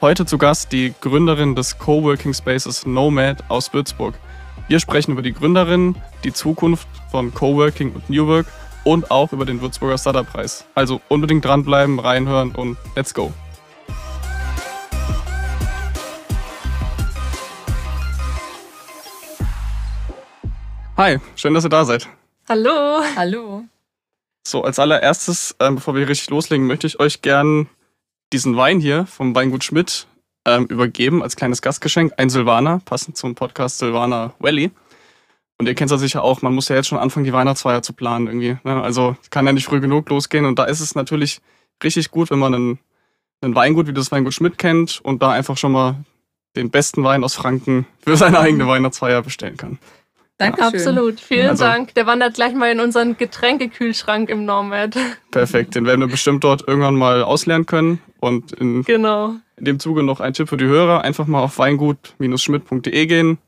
Heute zu Gast die Gründerin des Coworking Spaces Nomad aus Würzburg. Wir sprechen über die Gründerin, die Zukunft von Coworking und New Work und auch über den Würzburger Startup-Preis. Also unbedingt dranbleiben, reinhören und let's go. Hi, schön, dass ihr da seid. Hallo. Hallo. So, als allererstes, ähm, bevor wir richtig loslegen, möchte ich euch gern diesen Wein hier vom Weingut Schmidt ähm, übergeben als kleines Gastgeschenk. Ein Silvaner, passend zum Podcast Silvaner Valley. Und ihr kennt es ja sicher auch, man muss ja jetzt schon anfangen, die Weihnachtsfeier zu planen irgendwie. Ne? Also kann ja nicht früh genug losgehen. Und da ist es natürlich richtig gut, wenn man einen, einen Weingut wie das Weingut Schmidt kennt und da einfach schon mal den besten Wein aus Franken für seine eigene Weihnachtsfeier bestellen kann. Danke. Ja. Absolut. Vielen also, Dank. Der wandert gleich mal in unseren Getränkekühlschrank im Nomad. Perfekt. Den werden wir bestimmt dort irgendwann mal auslernen können. Und in, genau. in dem Zuge noch ein Tipp für die Hörer. Einfach mal auf weingut-schmidt.de gehen,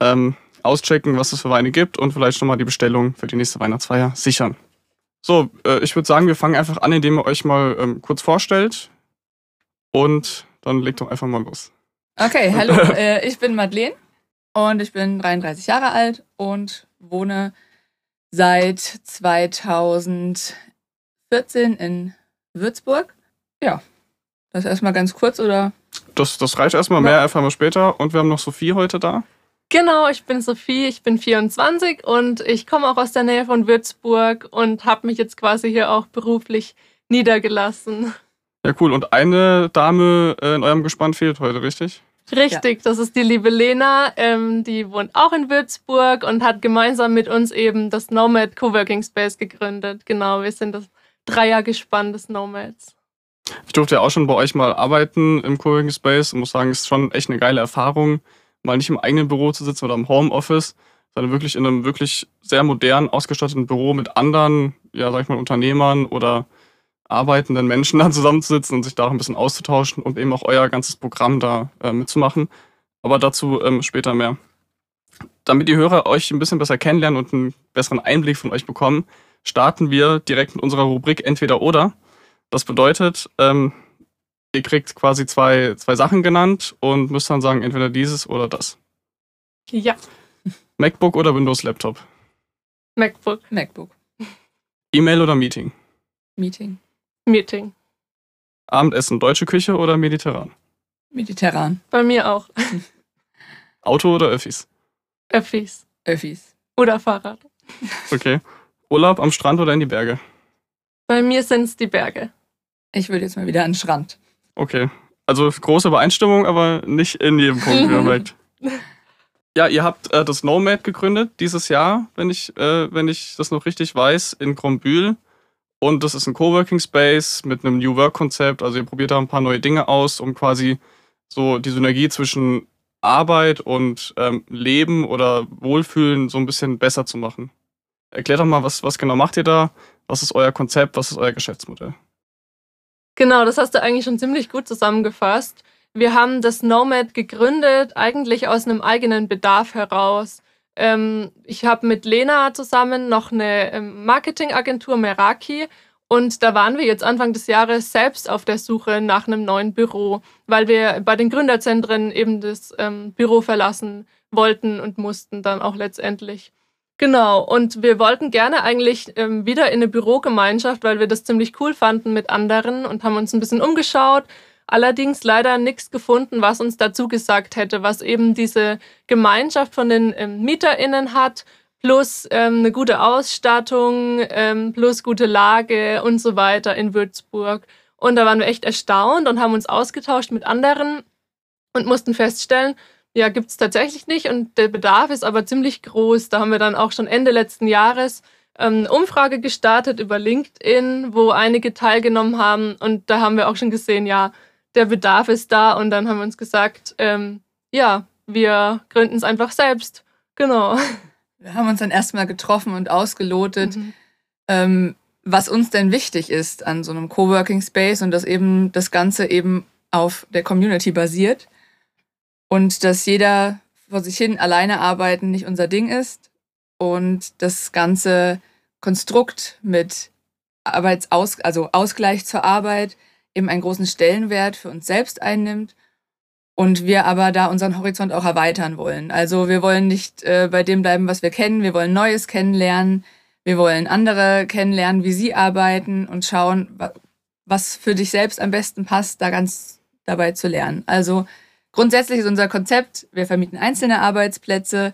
ähm, auschecken, was es für Weine gibt und vielleicht schon mal die Bestellung für die nächste Weihnachtsfeier sichern. So, äh, ich würde sagen, wir fangen einfach an, indem ihr euch mal ähm, kurz vorstellt. Und dann legt doch einfach mal los. Okay, hallo, äh, ich bin Madeleine. Und ich bin 33 Jahre alt und wohne seit 2014 in Würzburg. Ja, das erstmal ganz kurz, oder? Das, das reicht erstmal, mehr erfahren wir später. Und wir haben noch Sophie heute da. Genau, ich bin Sophie, ich bin 24 und ich komme auch aus der Nähe von Würzburg und habe mich jetzt quasi hier auch beruflich niedergelassen. Ja, cool. Und eine Dame äh, in eurem Gespann fehlt heute, richtig? Richtig, ja. das ist die liebe Lena. Ähm, die wohnt auch in Würzburg und hat gemeinsam mit uns eben das Nomad Coworking Space gegründet. Genau, wir sind das Dreiergespann des Nomads. Ich durfte ja auch schon bei euch mal arbeiten im Coworking Space und muss sagen, es ist schon echt eine geile Erfahrung, mal nicht im eigenen Büro zu sitzen oder im Homeoffice, sondern wirklich in einem wirklich sehr modern ausgestatteten Büro mit anderen, ja, sag ich mal, Unternehmern oder arbeitenden Menschen dann zusammenzusitzen und sich da auch ein bisschen auszutauschen und eben auch euer ganzes Programm da äh, mitzumachen. Aber dazu ähm, später mehr. Damit die Hörer euch ein bisschen besser kennenlernen und einen besseren Einblick von euch bekommen, starten wir direkt mit unserer Rubrik Entweder oder. Das bedeutet, ähm, ihr kriegt quasi zwei, zwei Sachen genannt und müsst dann sagen, entweder dieses oder das. Ja. MacBook oder Windows Laptop? MacBook. MacBook. E-Mail oder Meeting? Meeting. Meeting. Abendessen deutsche Küche oder mediterran? Mediterran. Bei mir auch. Auto oder Öffis? Öffis. Öffis. Oder Fahrrad. Okay. Urlaub am Strand oder in die Berge? Bei mir sind es die Berge. Ich würde jetzt mal wieder an den Strand. Okay. Also große Übereinstimmung, aber nicht in jedem Punkt, perfekt. Ja, ihr habt äh, das Nomad gegründet dieses Jahr, wenn ich, äh, wenn ich das noch richtig weiß, in Grombühl. Und das ist ein Coworking Space mit einem New Work Konzept. Also ihr probiert da ein paar neue Dinge aus, um quasi so die Synergie zwischen Arbeit und ähm, Leben oder Wohlfühlen so ein bisschen besser zu machen. Erklärt doch mal, was, was genau macht ihr da? Was ist euer Konzept? Was ist euer Geschäftsmodell? Genau, das hast du eigentlich schon ziemlich gut zusammengefasst. Wir haben das Nomad gegründet, eigentlich aus einem eigenen Bedarf heraus. Ähm, ich habe mit Lena zusammen noch eine ähm, Marketingagentur Meraki. Und da waren wir jetzt Anfang des Jahres selbst auf der Suche nach einem neuen Büro, weil wir bei den Gründerzentren eben das ähm, Büro verlassen wollten und mussten dann auch letztendlich. Genau, und wir wollten gerne eigentlich ähm, wieder in eine Bürogemeinschaft, weil wir das ziemlich cool fanden mit anderen und haben uns ein bisschen umgeschaut, allerdings leider nichts gefunden, was uns dazu gesagt hätte, was eben diese Gemeinschaft von den ähm, MieterInnen hat, plus ähm, eine gute Ausstattung, ähm, plus gute Lage und so weiter in Würzburg. Und da waren wir echt erstaunt und haben uns ausgetauscht mit anderen und mussten feststellen, ja, gibt es tatsächlich nicht und der Bedarf ist aber ziemlich groß. Da haben wir dann auch schon Ende letzten Jahres ähm, eine Umfrage gestartet über LinkedIn, wo einige teilgenommen haben und da haben wir auch schon gesehen, ja, der Bedarf ist da und dann haben wir uns gesagt, ähm, ja, wir gründen es einfach selbst. Genau. Wir haben uns dann erstmal getroffen und ausgelotet, mhm. ähm, was uns denn wichtig ist an so einem Coworking Space und dass eben das Ganze eben auf der Community basiert und dass jeder vor sich hin alleine arbeiten nicht unser Ding ist und das ganze Konstrukt mit Arbeitsaus also Ausgleich zur Arbeit eben einen großen Stellenwert für uns selbst einnimmt und wir aber da unseren Horizont auch erweitern wollen. Also wir wollen nicht äh, bei dem bleiben, was wir kennen, wir wollen Neues kennenlernen, wir wollen andere kennenlernen, wie sie arbeiten und schauen, was für dich selbst am besten passt, da ganz dabei zu lernen. Also grundsätzlich ist unser Konzept, wir vermieten einzelne Arbeitsplätze,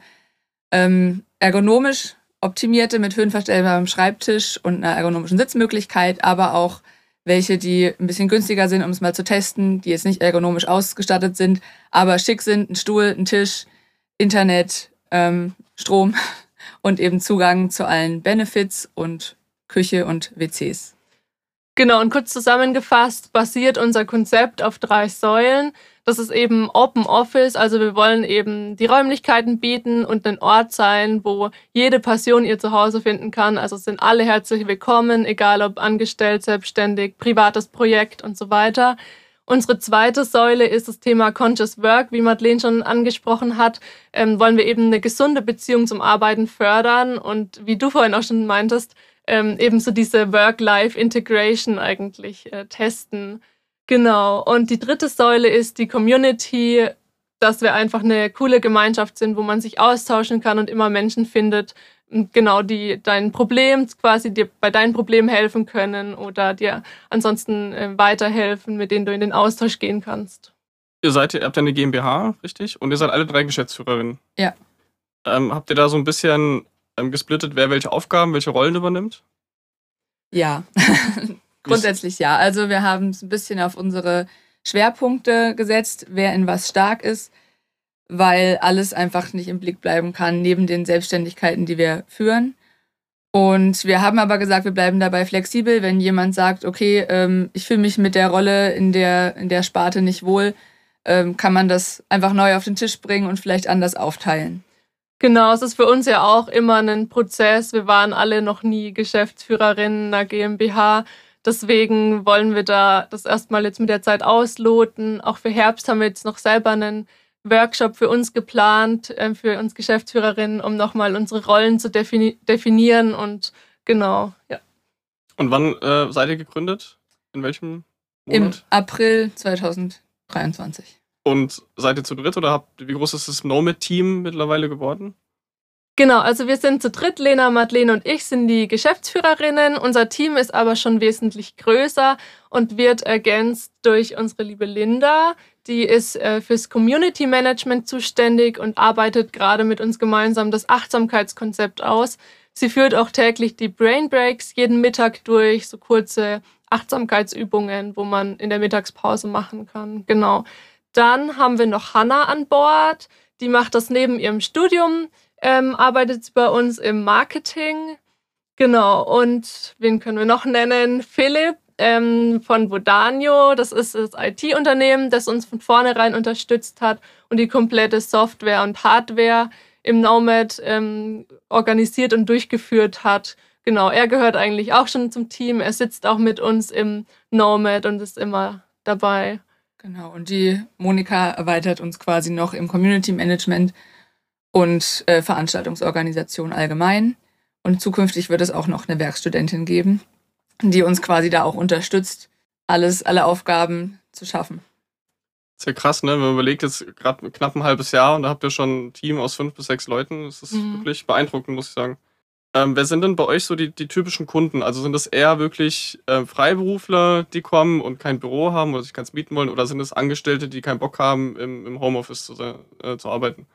ähm, ergonomisch optimierte mit höhenverstellbarem Schreibtisch und einer ergonomischen Sitzmöglichkeit, aber auch welche, die ein bisschen günstiger sind, um es mal zu testen, die jetzt nicht ergonomisch ausgestattet sind, aber schick sind, ein Stuhl, ein Tisch, Internet, ähm, Strom und eben Zugang zu allen Benefits und Küche und WCs. Genau, und kurz zusammengefasst basiert unser Konzept auf drei Säulen. Das ist eben Open Office, also wir wollen eben die Räumlichkeiten bieten und ein Ort sein, wo jede Passion ihr Zuhause finden kann. Also sind alle herzlich willkommen, egal ob angestellt, selbstständig, privates Projekt und so weiter. Unsere zweite Säule ist das Thema Conscious Work, wie Madeleine schon angesprochen hat. Ähm, wollen wir eben eine gesunde Beziehung zum Arbeiten fördern und wie du vorhin auch schon meintest, ähm, eben so diese Work-Life-Integration eigentlich äh, testen. Genau. Und die dritte Säule ist die Community, dass wir einfach eine coole Gemeinschaft sind, wo man sich austauschen kann und immer Menschen findet, genau, die dein Problem quasi dir bei deinen Problemen helfen können oder dir ansonsten äh, weiterhelfen, mit denen du in den Austausch gehen kannst. Ihr seid, ihr habt ja eine GmbH, richtig? Und ihr seid alle drei Geschäftsführerinnen. Ja. Ähm, habt ihr da so ein bisschen ähm, gesplittet, wer welche Aufgaben, welche Rollen übernimmt? Ja, grundsätzlich ja. Also wir haben es ein bisschen auf unsere Schwerpunkte gesetzt, wer in was stark ist, weil alles einfach nicht im Blick bleiben kann, neben den Selbstständigkeiten, die wir führen. Und wir haben aber gesagt, wir bleiben dabei flexibel. Wenn jemand sagt, okay, ähm, ich fühle mich mit der Rolle in der, in der Sparte nicht wohl, ähm, kann man das einfach neu auf den Tisch bringen und vielleicht anders aufteilen. Genau, es ist für uns ja auch immer ein Prozess. Wir waren alle noch nie Geschäftsführerinnen einer GmbH. Deswegen wollen wir da das erstmal jetzt mit der Zeit ausloten. Auch für Herbst haben wir jetzt noch selber einen Workshop für uns geplant, äh, für uns Geschäftsführerinnen, um nochmal unsere Rollen zu defini definieren und genau, ja. Und wann äh, seid ihr gegründet? In welchem Monat? Im April 2023. Und seid ihr zu dritt oder habt, wie groß ist das Nomad-Team mittlerweile geworden? Genau, also wir sind zu dritt. Lena, Madeleine und ich sind die Geschäftsführerinnen. Unser Team ist aber schon wesentlich größer und wird ergänzt durch unsere liebe Linda. Die ist äh, fürs Community Management zuständig und arbeitet gerade mit uns gemeinsam das Achtsamkeitskonzept aus. Sie führt auch täglich die Brain Breaks jeden Mittag durch, so kurze Achtsamkeitsübungen, wo man in der Mittagspause machen kann. Genau. Dann haben wir noch Hanna an Bord. Die macht das neben ihrem Studium, ähm, arbeitet bei uns im Marketing. Genau. Und wen können wir noch nennen? Philipp ähm, von Vodanio. Das ist das IT-Unternehmen, das uns von vornherein unterstützt hat und die komplette Software und Hardware im Nomad ähm, organisiert und durchgeführt hat. Genau, er gehört eigentlich auch schon zum Team. Er sitzt auch mit uns im Nomad und ist immer dabei. Genau, und die Monika erweitert uns quasi noch im Community Management und äh, Veranstaltungsorganisation allgemein. Und zukünftig wird es auch noch eine Werkstudentin geben, die uns quasi da auch unterstützt, alles, alle Aufgaben zu schaffen. Sehr krass, ne? Wenn man überlegt, jetzt gerade knapp ein halbes Jahr und da habt ihr schon ein Team aus fünf bis sechs Leuten. Das ist mhm. wirklich beeindruckend, muss ich sagen. Ähm, wer sind denn bei euch so die, die typischen Kunden? Also sind das eher wirklich äh, Freiberufler, die kommen und kein Büro haben oder sich keins mieten wollen? Oder sind es Angestellte, die keinen Bock haben, im, im Homeoffice zu, äh, zu arbeiten?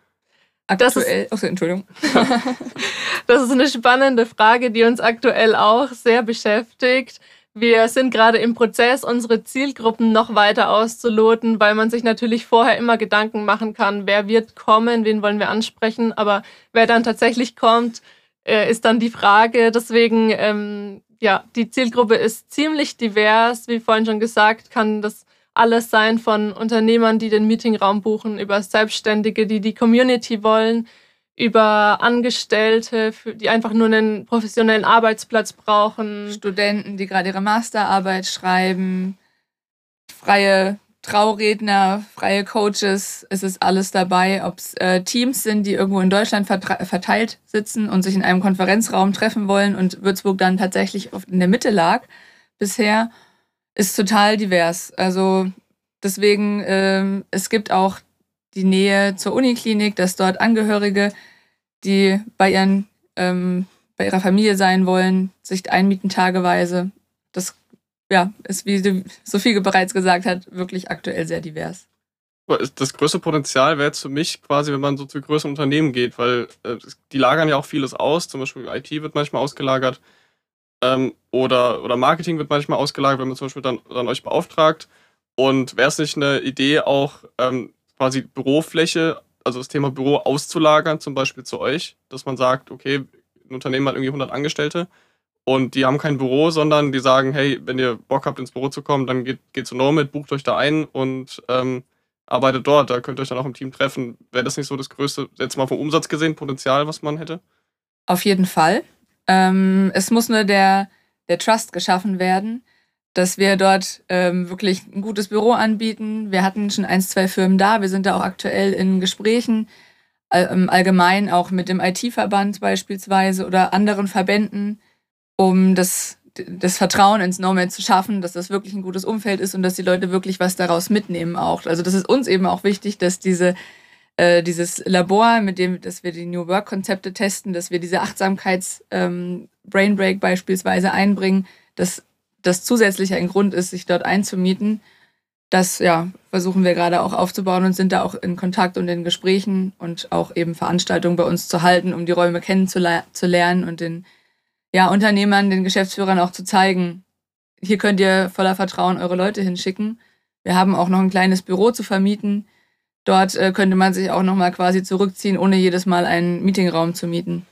Aktuell, das ist, Entschuldigung. das ist eine spannende Frage, die uns aktuell auch sehr beschäftigt. Wir sind gerade im Prozess, unsere Zielgruppen noch weiter auszuloten, weil man sich natürlich vorher immer Gedanken machen kann, wer wird kommen, wen wollen wir ansprechen, aber wer dann tatsächlich kommt, äh, ist dann die Frage. Deswegen, ähm, ja, die Zielgruppe ist ziemlich divers. Wie vorhin schon gesagt, kann das alles sein von Unternehmern, die den Meetingraum buchen, über Selbstständige, die die Community wollen, über Angestellte, die einfach nur einen professionellen Arbeitsplatz brauchen. Studenten, die gerade ihre Masterarbeit schreiben, freie Trauredner, freie Coaches, es ist alles dabei, ob es äh, Teams sind, die irgendwo in Deutschland verteilt sitzen und sich in einem Konferenzraum treffen wollen und Würzburg dann tatsächlich oft in der Mitte lag bisher. Ist total divers. Also deswegen, ähm, es gibt auch die Nähe zur Uniklinik, dass dort Angehörige, die bei ihren ähm, bei ihrer Familie sein wollen, sich einmieten tageweise. Das ja, ist, wie Sophie bereits gesagt hat, wirklich aktuell sehr divers. Das größte Potenzial wäre jetzt für mich quasi, wenn man so zu größeren Unternehmen geht, weil äh, die lagern ja auch vieles aus. Zum Beispiel IT wird manchmal ausgelagert ähm, oder, oder Marketing wird manchmal ausgelagert, wenn man zum Beispiel dann, dann euch beauftragt. Und wäre es nicht eine Idee, auch ähm, quasi Bürofläche, also das Thema Büro auszulagern, zum Beispiel zu euch, dass man sagt, okay, ein Unternehmen hat irgendwie 100 Angestellte und die haben kein Büro, sondern die sagen, hey, wenn ihr Bock habt, ins Büro zu kommen, dann geht, geht zu Nomad, bucht euch da ein und ähm, arbeitet dort. Da könnt ihr euch dann auch im Team treffen. Wäre das nicht so das größte, jetzt mal vom Umsatz gesehen, Potenzial, was man hätte? Auf jeden Fall. Ähm, es muss nur der, der Trust geschaffen werden, dass wir dort ähm, wirklich ein gutes Büro anbieten. Wir hatten schon ein, zwei Firmen da. Wir sind da auch aktuell in Gesprächen ähm, allgemein auch mit dem IT-Verband beispielsweise oder anderen Verbänden, um das, das Vertrauen ins Nomad zu schaffen, dass das wirklich ein gutes Umfeld ist und dass die Leute wirklich was daraus mitnehmen auch. Also das ist uns eben auch wichtig, dass diese äh, dieses Labor, mit dem, dass wir die New Work Konzepte testen, dass wir diese Achtsamkeits ähm, Brain beispielsweise einbringen, dass das zusätzlich ein Grund ist, sich dort einzumieten das ja, versuchen wir gerade auch aufzubauen und sind da auch in Kontakt und in Gesprächen und auch eben Veranstaltungen bei uns zu halten, um die Räume kennenzulernen und den ja, Unternehmern, den Geschäftsführern auch zu zeigen, hier könnt ihr voller Vertrauen eure Leute hinschicken. Wir haben auch noch ein kleines Büro zu vermieten. Dort äh, könnte man sich auch nochmal quasi zurückziehen, ohne jedes Mal einen Meetingraum zu mieten.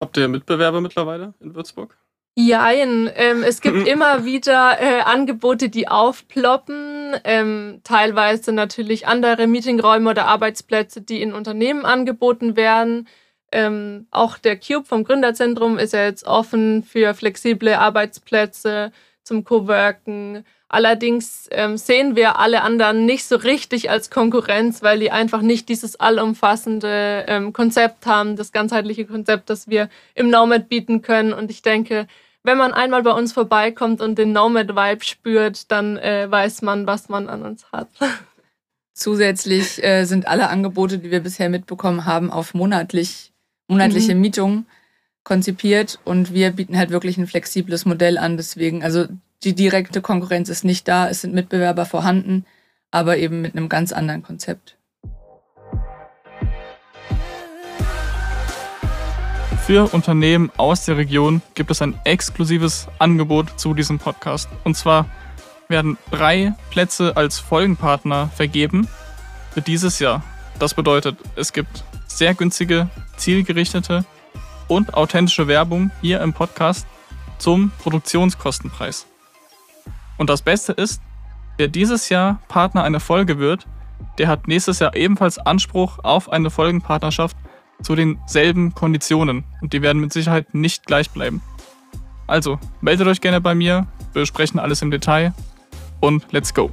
Habt ihr Mitbewerber mittlerweile in Würzburg? Jein, ähm, es gibt immer wieder äh, Angebote, die aufploppen. Ähm, teilweise natürlich andere Meetingräume oder Arbeitsplätze, die in Unternehmen angeboten werden. Ähm, auch der Cube vom Gründerzentrum ist ja jetzt offen für flexible Arbeitsplätze zum Coworken. Allerdings ähm, sehen wir alle anderen nicht so richtig als Konkurrenz, weil die einfach nicht dieses allumfassende ähm, Konzept haben, das ganzheitliche Konzept, das wir im Nomad bieten können. Und ich denke, wenn man einmal bei uns vorbeikommt und den Nomad-Vibe spürt, dann äh, weiß man, was man an uns hat. Zusätzlich äh, sind alle Angebote, die wir bisher mitbekommen haben, auf monatlich, monatliche mhm. Mietungen konzipiert und wir bieten halt wirklich ein flexibles Modell an. Deswegen, also die direkte Konkurrenz ist nicht da, es sind Mitbewerber vorhanden, aber eben mit einem ganz anderen Konzept. Für Unternehmen aus der Region gibt es ein exklusives Angebot zu diesem Podcast. Und zwar werden drei Plätze als Folgenpartner vergeben für dieses Jahr. Das bedeutet, es gibt sehr günstige, zielgerichtete und authentische Werbung hier im Podcast zum Produktionskostenpreis. Und das Beste ist, wer dieses Jahr Partner einer Folge wird, der hat nächstes Jahr ebenfalls Anspruch auf eine Folgenpartnerschaft zu denselben Konditionen und die werden mit Sicherheit nicht gleich bleiben. Also, meldet euch gerne bei mir, wir besprechen alles im Detail und let's go!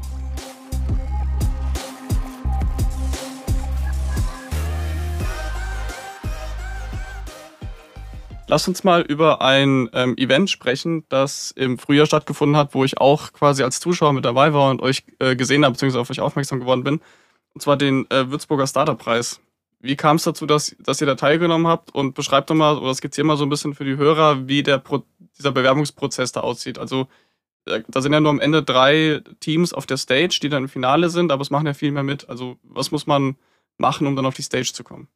Lass uns mal über ein ähm, Event sprechen, das im Frühjahr stattgefunden hat, wo ich auch quasi als Zuschauer mit dabei war und euch äh, gesehen habe, beziehungsweise auf euch aufmerksam geworden bin. Und zwar den äh, Würzburger Startup-Preis. Wie kam es dazu, dass, dass ihr da teilgenommen habt? Und beschreibt doch mal oder skizziert mal so ein bisschen für die Hörer, wie der Pro dieser Bewerbungsprozess da aussieht. Also äh, da sind ja nur am Ende drei Teams auf der Stage, die dann im Finale sind, aber es machen ja viel mehr mit. Also was muss man machen, um dann auf die Stage zu kommen?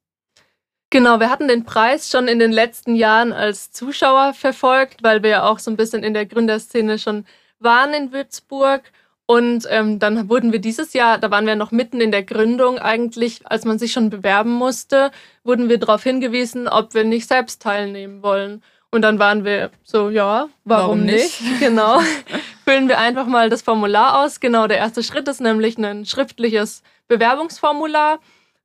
Genau, wir hatten den Preis schon in den letzten Jahren als Zuschauer verfolgt, weil wir ja auch so ein bisschen in der Gründerszene schon waren in Würzburg. Und ähm, dann wurden wir dieses Jahr, da waren wir noch mitten in der Gründung eigentlich, als man sich schon bewerben musste, wurden wir darauf hingewiesen, ob wir nicht selbst teilnehmen wollen. Und dann waren wir so, ja, warum, warum nicht? nicht? Genau. Füllen wir einfach mal das Formular aus. Genau, der erste Schritt ist nämlich ein schriftliches Bewerbungsformular.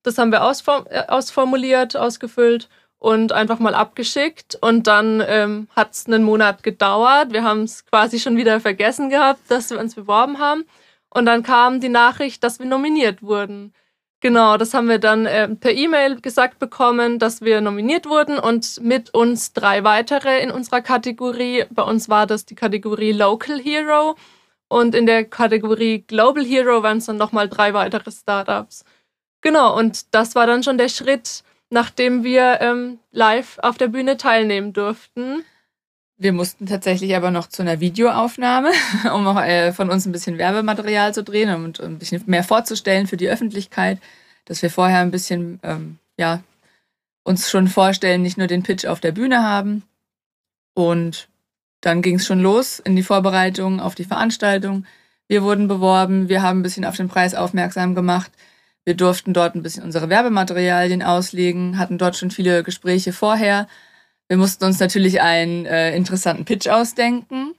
Das haben wir ausform äh, ausformuliert, ausgefüllt und einfach mal abgeschickt. Und dann ähm, hat es einen Monat gedauert. Wir haben es quasi schon wieder vergessen gehabt, dass wir uns beworben haben. Und dann kam die Nachricht, dass wir nominiert wurden. Genau, das haben wir dann äh, per E-Mail gesagt bekommen, dass wir nominiert wurden und mit uns drei weitere in unserer Kategorie. Bei uns war das die Kategorie Local Hero. Und in der Kategorie Global Hero waren es dann nochmal drei weitere Startups. Genau, und das war dann schon der Schritt, nachdem wir ähm, live auf der Bühne teilnehmen durften. Wir mussten tatsächlich aber noch zu einer Videoaufnahme, um auch äh, von uns ein bisschen Werbematerial zu drehen und ein bisschen mehr vorzustellen für die Öffentlichkeit, dass wir vorher ein bisschen, ähm, ja, uns schon vorstellen, nicht nur den Pitch auf der Bühne haben. Und dann ging es schon los in die Vorbereitung auf die Veranstaltung. Wir wurden beworben, wir haben ein bisschen auf den Preis aufmerksam gemacht. Wir durften dort ein bisschen unsere Werbematerialien auslegen, hatten dort schon viele Gespräche vorher wir mussten uns natürlich einen äh, interessanten Pitch ausdenken.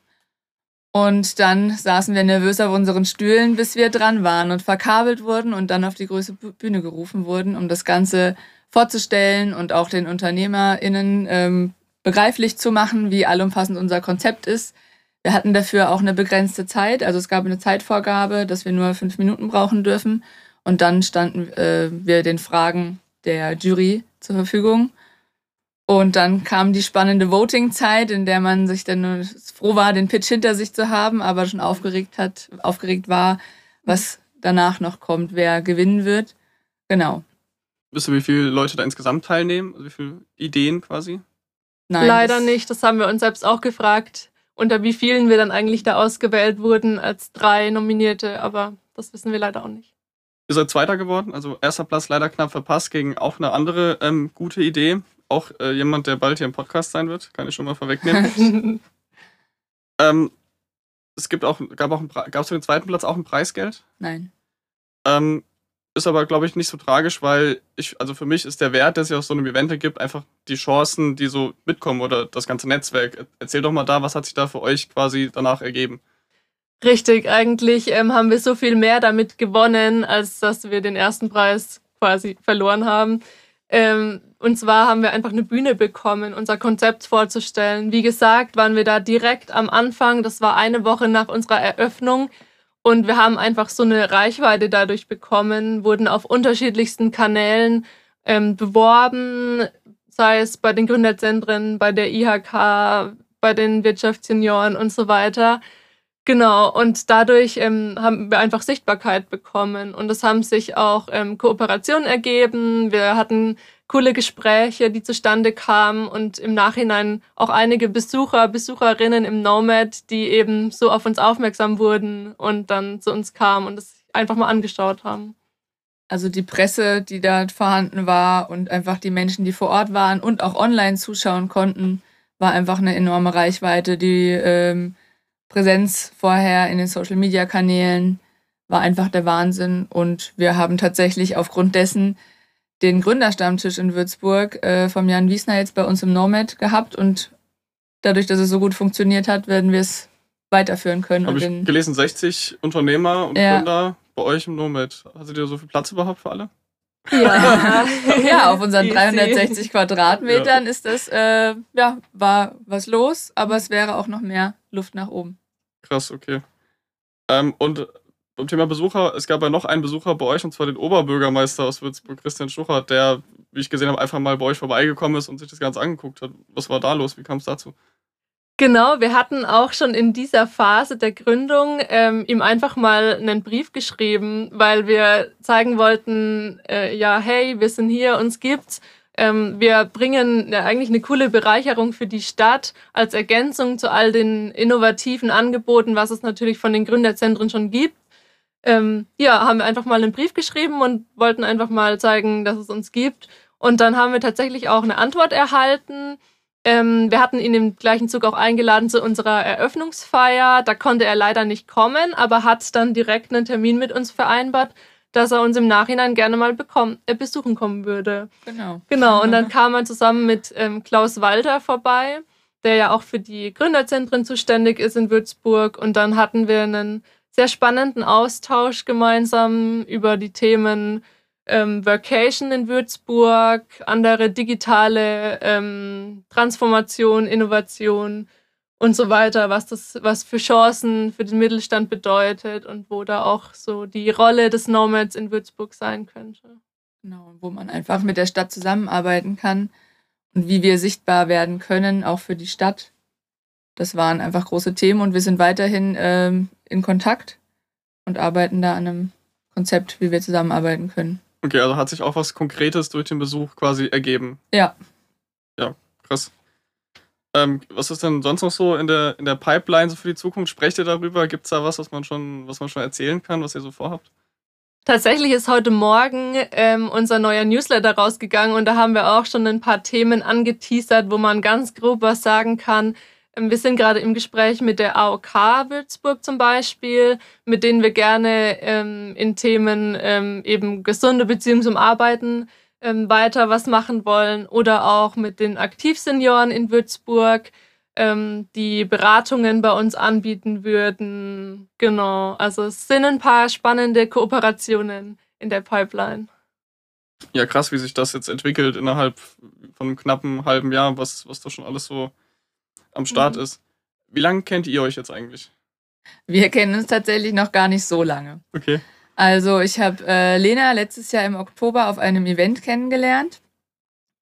Und dann saßen wir nervös auf unseren Stühlen, bis wir dran waren und verkabelt wurden und dann auf die große Bühne gerufen wurden, um das Ganze vorzustellen und auch den UnternehmerInnen ähm, begreiflich zu machen, wie allumfassend unser Konzept ist. Wir hatten dafür auch eine begrenzte Zeit, also es gab eine Zeitvorgabe, dass wir nur fünf Minuten brauchen dürfen. Und dann standen äh, wir den Fragen der Jury zur Verfügung. Und dann kam die spannende Voting-Zeit, in der man sich dann froh war, den Pitch hinter sich zu haben, aber schon aufgeregt hat, aufgeregt war, was danach noch kommt, wer gewinnen wird. Genau. Wisst ihr, wie viele Leute da insgesamt teilnehmen? Also wie viele Ideen quasi? Nein. Leider nicht. Das haben wir uns selbst auch gefragt, unter wie vielen wir dann eigentlich da ausgewählt wurden als drei Nominierte, aber das wissen wir leider auch nicht. Ihr seid Zweiter geworden, also erster Platz leider knapp verpasst gegen auch eine andere ähm, gute Idee auch äh, jemand, der bald hier im Podcast sein wird. Kann ich schon mal vorwegnehmen. ähm, es gibt auch, gab auch gab es für den zweiten Platz auch ein Preisgeld? Nein. Ähm, ist aber, glaube ich, nicht so tragisch, weil ich, also für mich ist der Wert, der ja aus so einem Event gibt, einfach die Chancen, die so mitkommen oder das ganze Netzwerk. Erzähl doch mal da, was hat sich da für euch quasi danach ergeben? Richtig, eigentlich ähm, haben wir so viel mehr damit gewonnen, als dass wir den ersten Preis quasi verloren haben. Ähm, und zwar haben wir einfach eine Bühne bekommen, unser Konzept vorzustellen. Wie gesagt, waren wir da direkt am Anfang. Das war eine Woche nach unserer Eröffnung. Und wir haben einfach so eine Reichweite dadurch bekommen, wurden auf unterschiedlichsten Kanälen ähm, beworben, sei es bei den Gründerzentren, bei der IHK, bei den Wirtschaftssenioren und so weiter. Genau, und dadurch ähm, haben wir einfach Sichtbarkeit bekommen und es haben sich auch ähm, Kooperationen ergeben. Wir hatten coole Gespräche, die zustande kamen und im Nachhinein auch einige Besucher, Besucherinnen im Nomad, die eben so auf uns aufmerksam wurden und dann zu uns kamen und es einfach mal angeschaut haben. Also die Presse, die da vorhanden war und einfach die Menschen, die vor Ort waren und auch online zuschauen konnten, war einfach eine enorme Reichweite, die ähm, Präsenz vorher in den Social-Media-Kanälen war einfach der Wahnsinn. Und wir haben tatsächlich aufgrund dessen den Gründerstammtisch in Würzburg äh, vom Jan Wiesner jetzt bei uns im Nomad gehabt. Und dadurch, dass es so gut funktioniert hat, werden wir es weiterführen können. Habe ich gelesen, 60 Unternehmer und ja. Gründer bei euch im Nomad. Hattet ihr so viel Platz überhaupt für alle? Ja, ja auf unseren 360 Quadratmetern ja. ist das, äh, ja, war was los, aber es wäre auch noch mehr Luft nach oben. Krass, okay. Ähm, und beim Thema Besucher, es gab ja noch einen Besucher bei euch, und zwar den Oberbürgermeister aus Würzburg, Christian Schuchert, der, wie ich gesehen habe, einfach mal bei euch vorbeigekommen ist und sich das Ganze angeguckt hat. Was war da los? Wie kam es dazu? Genau, wir hatten auch schon in dieser Phase der Gründung ähm, ihm einfach mal einen Brief geschrieben, weil wir zeigen wollten, äh, ja, hey, wir sind hier, uns gibt's. Ähm, wir bringen ja, eigentlich eine coole Bereicherung für die Stadt als Ergänzung zu all den innovativen Angeboten, was es natürlich von den Gründerzentren schon gibt. Ähm, ja, haben wir einfach mal einen Brief geschrieben und wollten einfach mal zeigen, dass es uns gibt. Und dann haben wir tatsächlich auch eine Antwort erhalten ähm, wir hatten ihn im gleichen Zug auch eingeladen zu unserer Eröffnungsfeier. Da konnte er leider nicht kommen, aber hat dann direkt einen Termin mit uns vereinbart, dass er uns im Nachhinein gerne mal bekommen, äh, besuchen kommen würde. Genau. Genau, und dann kam er zusammen mit ähm, Klaus Walter vorbei, der ja auch für die Gründerzentren zuständig ist in Würzburg. Und dann hatten wir einen sehr spannenden Austausch gemeinsam über die Themen ähm, Workation in Würzburg, andere digitale ähm, Transformation, Innovation und so weiter, was das, was für Chancen für den Mittelstand bedeutet und wo da auch so die Rolle des Nomads in Würzburg sein könnte. Genau, wo man einfach mit der Stadt zusammenarbeiten kann und wie wir sichtbar werden können, auch für die Stadt. das waren einfach große Themen und wir sind weiterhin ähm, in Kontakt und arbeiten da an einem Konzept, wie wir zusammenarbeiten können. Okay, also hat sich auch was Konkretes durch den Besuch quasi ergeben. Ja. Ja, krass. Ähm, was ist denn sonst noch so in der, in der Pipeline so für die Zukunft? Sprecht ihr darüber? Gibt es da was, was man, schon, was man schon erzählen kann, was ihr so vorhabt? Tatsächlich ist heute Morgen ähm, unser neuer Newsletter rausgegangen und da haben wir auch schon ein paar Themen angeteasert, wo man ganz grob was sagen kann. Ähm, wir sind gerade im Gespräch mit der AOK Würzburg zum Beispiel, mit denen wir gerne ähm, in Themen ähm, eben gesunde Beziehungen zum Arbeiten ähm, weiter was machen wollen oder auch mit den Aktivsenioren in Würzburg, ähm, die Beratungen bei uns anbieten würden. Genau, also es sind ein paar spannende Kooperationen in der Pipeline. Ja, krass, wie sich das jetzt entwickelt innerhalb von einem knappen halben Jahr, was, was da schon alles so am Start mhm. ist. Wie lange kennt ihr euch jetzt eigentlich? Wir kennen uns tatsächlich noch gar nicht so lange. Okay. Also ich habe äh, Lena letztes Jahr im Oktober auf einem Event kennengelernt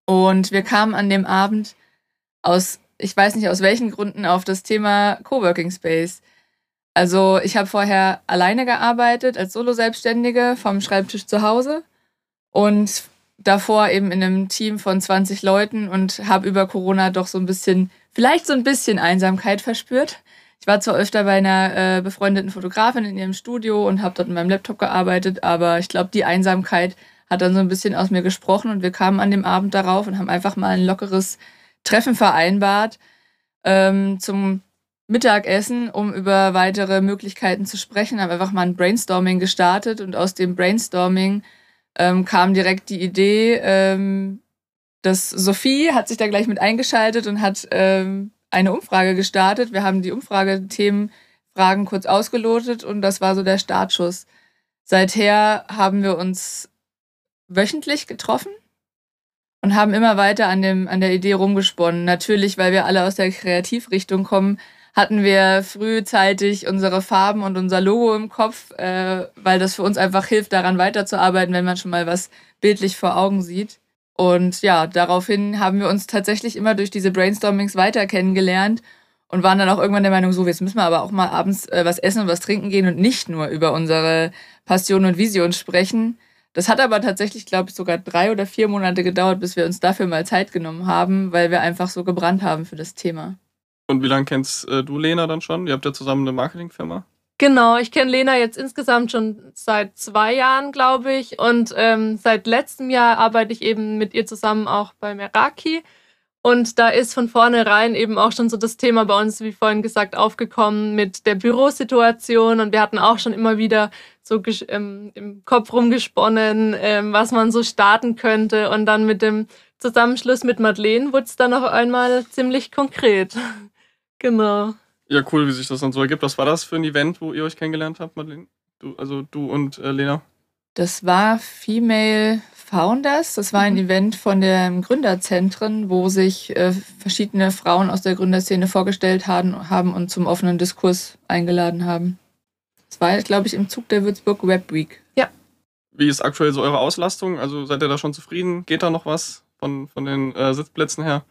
und wir kamen an dem Abend aus, ich weiß nicht aus welchen Gründen, auf das Thema Coworking Space. Also ich habe vorher alleine gearbeitet als Solo-Selbstständige vom Schreibtisch zu Hause und davor eben in einem Team von 20 Leuten und habe über Corona doch so ein bisschen, vielleicht so ein bisschen Einsamkeit verspürt. Ich war zwar öfter bei einer äh, befreundeten Fotografin in ihrem Studio und habe dort mit meinem Laptop gearbeitet, aber ich glaube, die Einsamkeit hat dann so ein bisschen aus mir gesprochen und wir kamen an dem Abend darauf und haben einfach mal ein lockeres Treffen vereinbart ähm, zum Mittagessen, um über weitere Möglichkeiten zu sprechen, haben einfach mal ein Brainstorming gestartet und aus dem Brainstorming ähm, kam direkt die Idee, ähm, dass Sophie hat sich da gleich mit eingeschaltet und hat ähm, eine Umfrage gestartet. Wir haben die Umfragethemen, Fragen kurz ausgelotet und das war so der Startschuss. Seither haben wir uns wöchentlich getroffen und haben immer weiter an, dem, an der Idee rumgesponnen. Natürlich, weil wir alle aus der Kreativrichtung kommen, hatten wir frühzeitig unsere Farben und unser Logo im Kopf, äh, weil das für uns einfach hilft, daran weiterzuarbeiten, wenn man schon mal was bildlich vor Augen sieht. Und ja, daraufhin haben wir uns tatsächlich immer durch diese Brainstormings weiter kennengelernt und waren dann auch irgendwann der Meinung, so, jetzt müssen wir aber auch mal abends äh, was essen und was trinken gehen und nicht nur über unsere Passion und Vision sprechen. Das hat aber tatsächlich, glaube ich, sogar drei oder vier Monate gedauert, bis wir uns dafür mal Zeit genommen haben, weil wir einfach so gebrannt haben für das Thema. Und wie lange kennst äh, du Lena dann schon? Ihr habt ja zusammen eine Marketingfirma. Genau, ich kenne Lena jetzt insgesamt schon seit zwei Jahren, glaube ich. Und ähm, seit letztem Jahr arbeite ich eben mit ihr zusammen auch bei Meraki. Und da ist von vornherein eben auch schon so das Thema bei uns, wie vorhin gesagt, aufgekommen mit der Bürosituation. Und wir hatten auch schon immer wieder so ähm, im Kopf rumgesponnen, ähm, was man so starten könnte. Und dann mit dem Zusammenschluss mit Madeleine wurde es dann auch einmal ziemlich konkret. genau. Ja, cool, wie sich das dann so ergibt. Was war das für ein Event, wo ihr euch kennengelernt habt, Madeleine? Du, also du und äh, Lena? Das war Female Founders. Das war ein mhm. Event von den Gründerzentren, wo sich äh, verschiedene Frauen aus der Gründerszene vorgestellt haben, haben und zum offenen Diskurs eingeladen haben. Das war, glaube ich, im Zug der Würzburg Web Week. Ja. Wie ist aktuell so eure Auslastung? Also seid ihr da schon zufrieden? Geht da noch was von, von den äh, Sitzplätzen her?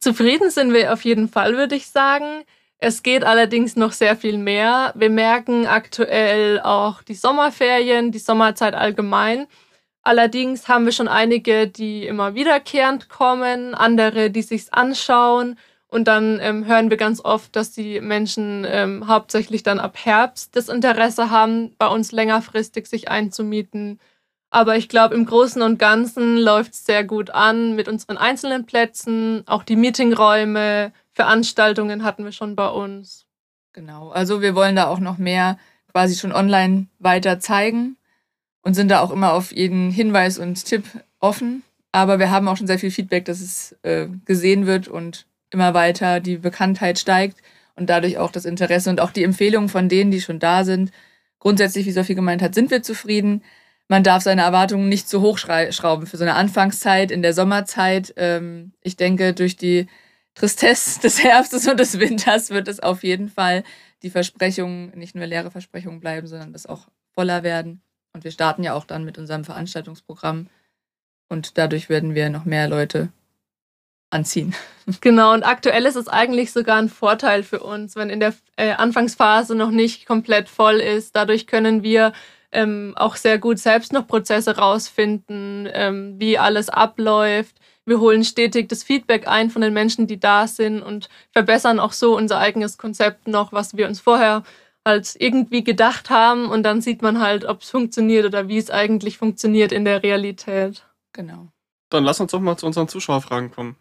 Zufrieden sind wir auf jeden Fall, würde ich sagen. Es geht allerdings noch sehr viel mehr. Wir merken aktuell auch die Sommerferien, die Sommerzeit allgemein. Allerdings haben wir schon einige, die immer wiederkehrend kommen, andere, die sich's anschauen. Und dann ähm, hören wir ganz oft, dass die Menschen ähm, hauptsächlich dann ab Herbst das Interesse haben, bei uns längerfristig sich einzumieten. Aber ich glaube, im Großen und Ganzen läuft es sehr gut an mit unseren einzelnen Plätzen, auch die Meetingräume, Veranstaltungen hatten wir schon bei uns. Genau, also wir wollen da auch noch mehr quasi schon online weiter zeigen und sind da auch immer auf jeden Hinweis und Tipp offen. Aber wir haben auch schon sehr viel Feedback, dass es äh, gesehen wird und immer weiter die Bekanntheit steigt und dadurch auch das Interesse und auch die Empfehlungen von denen, die schon da sind. Grundsätzlich, wie Sophie gemeint hat, sind wir zufrieden. Man darf seine Erwartungen nicht zu hoch schrauben für so eine Anfangszeit in der Sommerzeit. Ähm, ich denke, durch die Tristesse des Herbstes und des Winters wird es auf jeden Fall die Versprechungen, nicht nur leere Versprechungen bleiben, sondern das auch voller werden. Und wir starten ja auch dann mit unserem Veranstaltungsprogramm. Und dadurch werden wir noch mehr Leute anziehen. Genau, und aktuell ist es eigentlich sogar ein Vorteil für uns, wenn in der äh, Anfangsphase noch nicht komplett voll ist. Dadurch können wir ähm, auch sehr gut selbst noch Prozesse rausfinden, ähm, wie alles abläuft. Wir holen stetig das Feedback ein von den Menschen, die da sind und verbessern auch so unser eigenes Konzept noch, was wir uns vorher halt irgendwie gedacht haben. Und dann sieht man halt, ob es funktioniert oder wie es eigentlich funktioniert in der Realität. Genau. Dann lass uns doch mal zu unseren Zuschauerfragen kommen.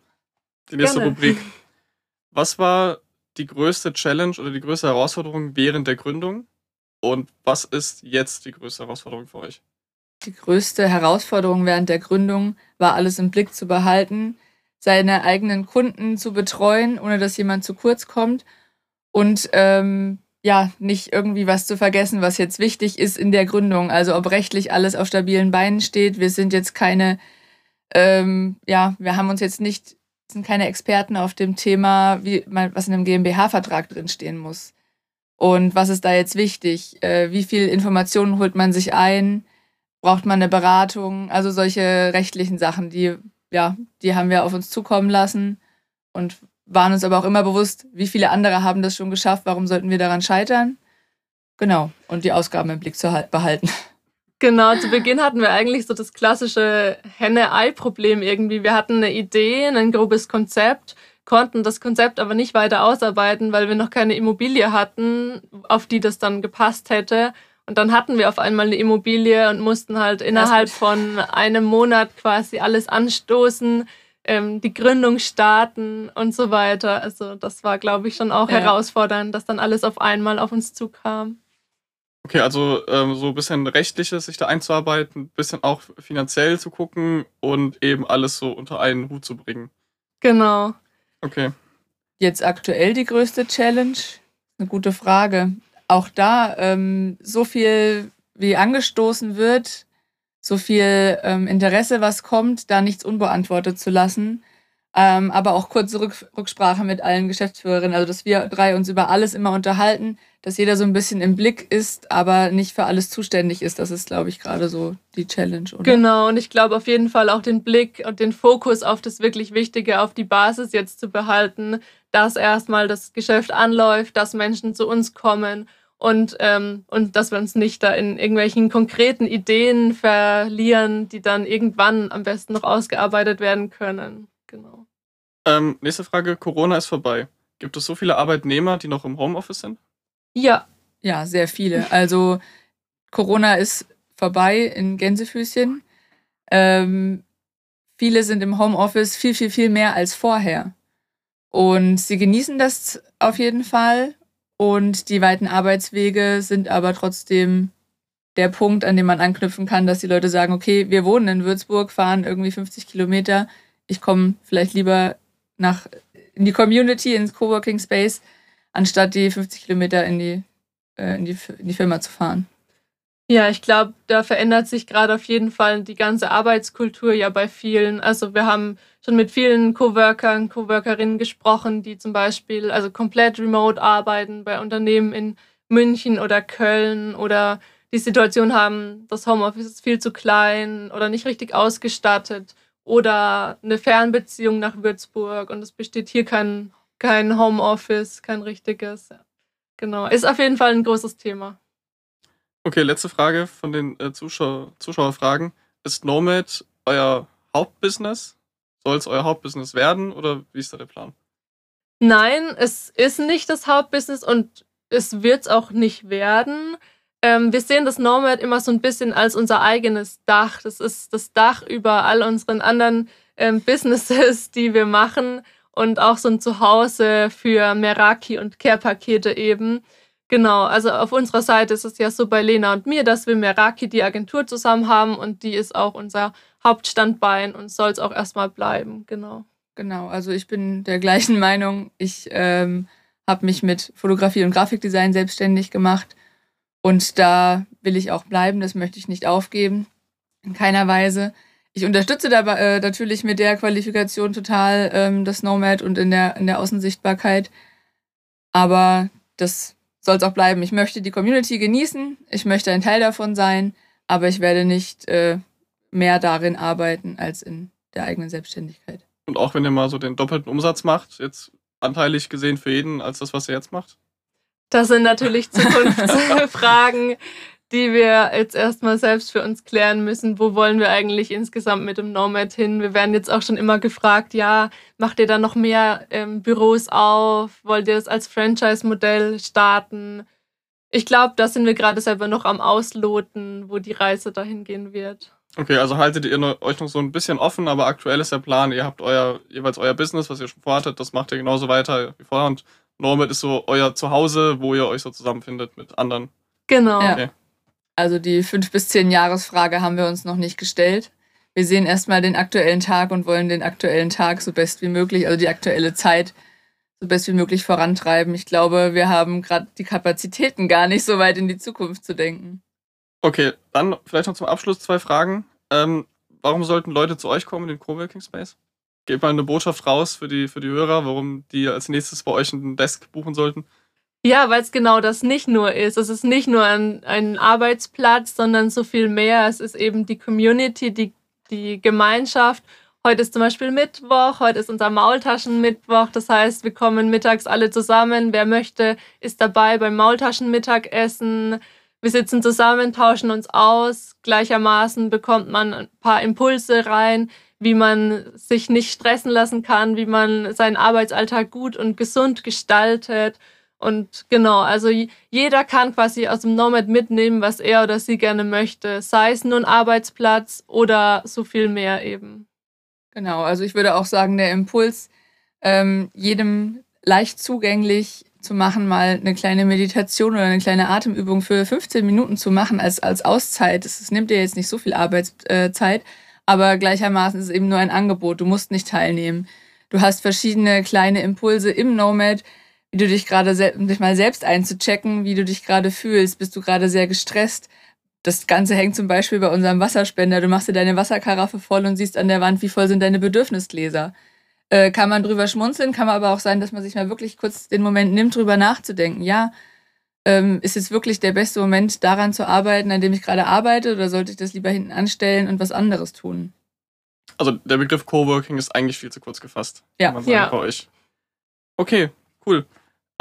Die nächste Gerne. Rubrik. Was war die größte Challenge oder die größte Herausforderung während der Gründung? Und was ist jetzt die größte Herausforderung für euch? Die größte Herausforderung während der Gründung war, alles im Blick zu behalten, seine eigenen Kunden zu betreuen, ohne dass jemand zu kurz kommt und ähm, ja, nicht irgendwie was zu vergessen, was jetzt wichtig ist in der Gründung. Also ob rechtlich alles auf stabilen Beinen steht. Wir sind jetzt keine, ähm, ja, wir haben uns jetzt nicht, sind keine Experten auf dem Thema, wie man, was in einem GmbH-Vertrag drinstehen muss. Und was ist da jetzt wichtig? Äh, wie viel Informationen holt man sich ein? Braucht man eine Beratung? Also solche rechtlichen Sachen, die, ja, die haben wir auf uns zukommen lassen und waren uns aber auch immer bewusst, wie viele andere haben das schon geschafft, warum sollten wir daran scheitern? Genau, und die Ausgaben im Blick zu halt- behalten. Genau, zu Beginn hatten wir eigentlich so das klassische Henne-Ei-Problem irgendwie. Wir hatten eine Idee, ein grobes Konzept, konnten das Konzept aber nicht weiter ausarbeiten, weil wir noch keine Immobilie hatten, auf die das dann gepasst hätte. Und dann hatten wir auf einmal eine Immobilie und mussten halt innerhalb von einem Monat quasi alles anstoßen, ähm, die Gründung starten und so weiter. Also das war, glaube ich, schon auch Ja. herausfordernd, dass dann alles auf einmal auf uns zukam. Okay, also ähm, so ein bisschen rechtliches, sich da einzuarbeiten, ein bisschen auch finanziell zu gucken und eben alles so unter einen Hut zu bringen. Genau. Okay. Jetzt aktuell die größte Challenge? Eine gute Frage. Auch da ähm, so viel wie angestoßen wird, so viel ähm, Interesse, was kommt, da nichts unbeantwortet zu lassen. Ähm, aber auch kurze Rück Rücksprache mit allen Geschäftsführerinnen, also dass wir drei uns über alles immer unterhalten, dass jeder so ein bisschen im Blick ist, aber nicht für alles zuständig ist. Das ist, glaube ich, gerade so die Challenge. Oder? Genau, und ich glaube auf jeden Fall auch den Blick und den Fokus auf das wirklich Wichtige, auf die Basis jetzt zu behalten, dass erstmal das Geschäft anläuft, dass Menschen zu uns kommen und, ähm, und dass wir uns nicht da in irgendwelchen konkreten Ideen verlieren, die dann irgendwann am besten noch ausgearbeitet werden können. Genau. Ähm, nächste Frage. Corona ist vorbei. Gibt es so viele Arbeitnehmer, die noch im Homeoffice sind? Ja, Ja, sehr viele. Also Corona ist vorbei in Gänsefüßchen. Ähm, viele sind im Homeoffice viel, viel, viel mehr als vorher. Und sie genießen das auf jeden Fall. Und die weiten Arbeitswege sind aber trotzdem der Punkt, an dem man anknüpfen kann, dass die Leute sagen, okay, wir wohnen in Würzburg, fahren irgendwie 50 Kilometer. Ich komme vielleicht lieber nach in die Community, ins Coworking Space, anstatt die 50 Kilometer in die, äh, in die, in die Firma zu fahren. Ja, ich glaube, da verändert sich gerade auf jeden Fall die ganze Arbeitskultur ja bei vielen. Also wir haben schon mit vielen Coworkern, Coworkerinnen gesprochen, die zum Beispiel also komplett remote arbeiten bei Unternehmen in München oder Köln oder die Situation haben, das Homeoffice ist viel zu klein oder nicht richtig ausgestattet oder eine Fernbeziehung nach Würzburg und es besteht hier kein, kein Homeoffice, kein richtiges. Genau, ist auf jeden Fall ein großes Thema. Okay, letzte Frage von den äh, Zuschauer, Zuschauerfragen. Ist Nomad euer Hauptbusiness? Soll es euer Hauptbusiness werden oder wie ist da der Plan? Nein, es ist nicht das Hauptbusiness und es wird es auch nicht werden. Ähm, wir sehen das Nomad immer so ein bisschen als unser eigenes Dach. Das ist das Dach über all unseren anderen ähm, Businesses, die wir machen und auch so ein Zuhause für Meraki und Care-Pakete eben. Genau, also auf unserer Seite ist es ja so bei Lena und mir, dass wir Meraki die Agentur zusammen haben und die ist auch unser Hauptstandbein und soll es auch erstmal bleiben. Genau. Genau, also ich bin der gleichen Meinung. Ich ähm, habe mich mit Fotografie und Grafikdesign selbstständig gemacht und da will ich auch bleiben. Das möchte ich nicht aufgeben, in keiner Weise. Ich unterstütze dabei äh, natürlich mit der Qualifikation total ähm, das Nomad und in der, in der Außensichtbarkeit. Aber das soll es auch bleiben. Ich möchte die Community genießen, ich möchte ein Teil davon sein, aber ich werde nicht äh, mehr darin arbeiten als in der eigenen Selbstständigkeit. Und auch wenn ihr mal so den doppelten Umsatz macht, jetzt anteilig gesehen für jeden als das, was ihr jetzt macht? Das sind natürlich Zukunftsfragen, die wir jetzt erstmal selbst für uns klären müssen. Wo wollen wir eigentlich insgesamt mit dem Nomad hin? Wir werden jetzt auch schon immer gefragt, ja, macht ihr da noch mehr ähm, Büros auf? Wollt ihr das als Franchise-Modell starten? Ich glaube, da sind wir gerade selber noch am Ausloten, wo die Reise dahin gehen wird. Okay, also haltet ihr euch noch so ein bisschen offen, aber aktuell ist der Plan, ihr habt euer, jeweils euer Business, was ihr schon vorhattet, das macht ihr genauso weiter wie vorher und Nomad ist so euer Zuhause, wo ihr euch so zusammenfindet mit anderen. Genau. Ja. Okay. Also die fünf bis zehn Jahresfrage haben wir uns noch nicht gestellt. Wir sehen erstmal den aktuellen Tag und wollen den aktuellen Tag so best wie möglich, also die aktuelle Zeit so best wie möglich vorantreiben. Ich glaube, wir haben gerade die Kapazitäten gar nicht so weit in die Zukunft zu denken. Okay, dann vielleicht noch zum Abschluss zwei Fragen. Ähm, warum sollten Leute zu euch kommen in den Coworking Space? Gebt mal eine Botschaft raus für die, für die Hörer, warum die als nächstes bei euch einen Desk buchen sollten. Ja, weil es genau das nicht nur ist. Es ist nicht nur ein, ein Arbeitsplatz, sondern so viel mehr. Es ist eben die Community, die, die Gemeinschaft. Heute ist zum Beispiel Mittwoch, heute ist unser Maultaschenmittwoch. Das heißt, wir kommen mittags alle zusammen. Wer möchte, ist dabei beim Maultaschenmittagessen. Wir sitzen zusammen, tauschen uns aus. Gleichermaßen bekommt man ein paar Impulse rein, wie man sich nicht stressen lassen kann, wie man seinen Arbeitsalltag gut und gesund gestaltet. Und genau, also jeder kann quasi aus dem Nomad mitnehmen, was er oder sie gerne möchte, sei es nur ein Arbeitsplatz oder so viel mehr eben. Genau, also ich würde auch sagen, der Impuls, ähm, jedem leicht zugänglich zu machen, mal eine kleine Meditation oder eine kleine Atemübung für 15 Minuten zu machen als, als Auszeit. Das, nimmt dir jetzt nicht so viel Arbeitszeit, aber gleichermaßen ist es eben nur ein Angebot. Du musst nicht teilnehmen. Du hast verschiedene kleine Impulse im Nomad, wie du dich gerade, dich mal selbst einzuchecken, wie du dich gerade fühlst. Bist du gerade sehr gestresst? Das Ganze hängt zum Beispiel bei unserem Wasserspender. Du machst dir deine Wasserkaraffe voll und siehst an der Wand, wie voll sind deine Bedürfnisgläser. Äh, kann man drüber schmunzeln, kann man aber auch sein, dass man sich mal wirklich kurz den Moment nimmt, drüber nachzudenken. Ja, ähm, ist jetzt wirklich der beste Moment, daran zu arbeiten, an dem ich gerade arbeite, oder sollte ich das lieber hinten anstellen und was anderes tun? Also der Begriff Coworking ist eigentlich viel zu kurz gefasst. Ja. ja. Bei euch. Okay, cool.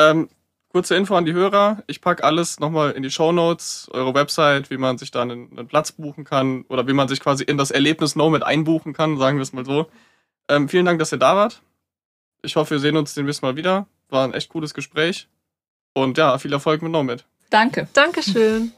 Ähm, kurze Info an die Hörer. Ich packe alles nochmal in die Show Notes, eure Website, wie man sich da einen, einen, Platz buchen kann oder wie man sich quasi in das Erlebnis Nomad einbuchen kann, sagen wir es mal so. Ähm, vielen Dank, dass ihr da wart. Ich hoffe, wir sehen uns demnächst mal wieder. War ein echt cooles Gespräch. Und ja, viel Erfolg mit Nomad. Danke. Dankeschön.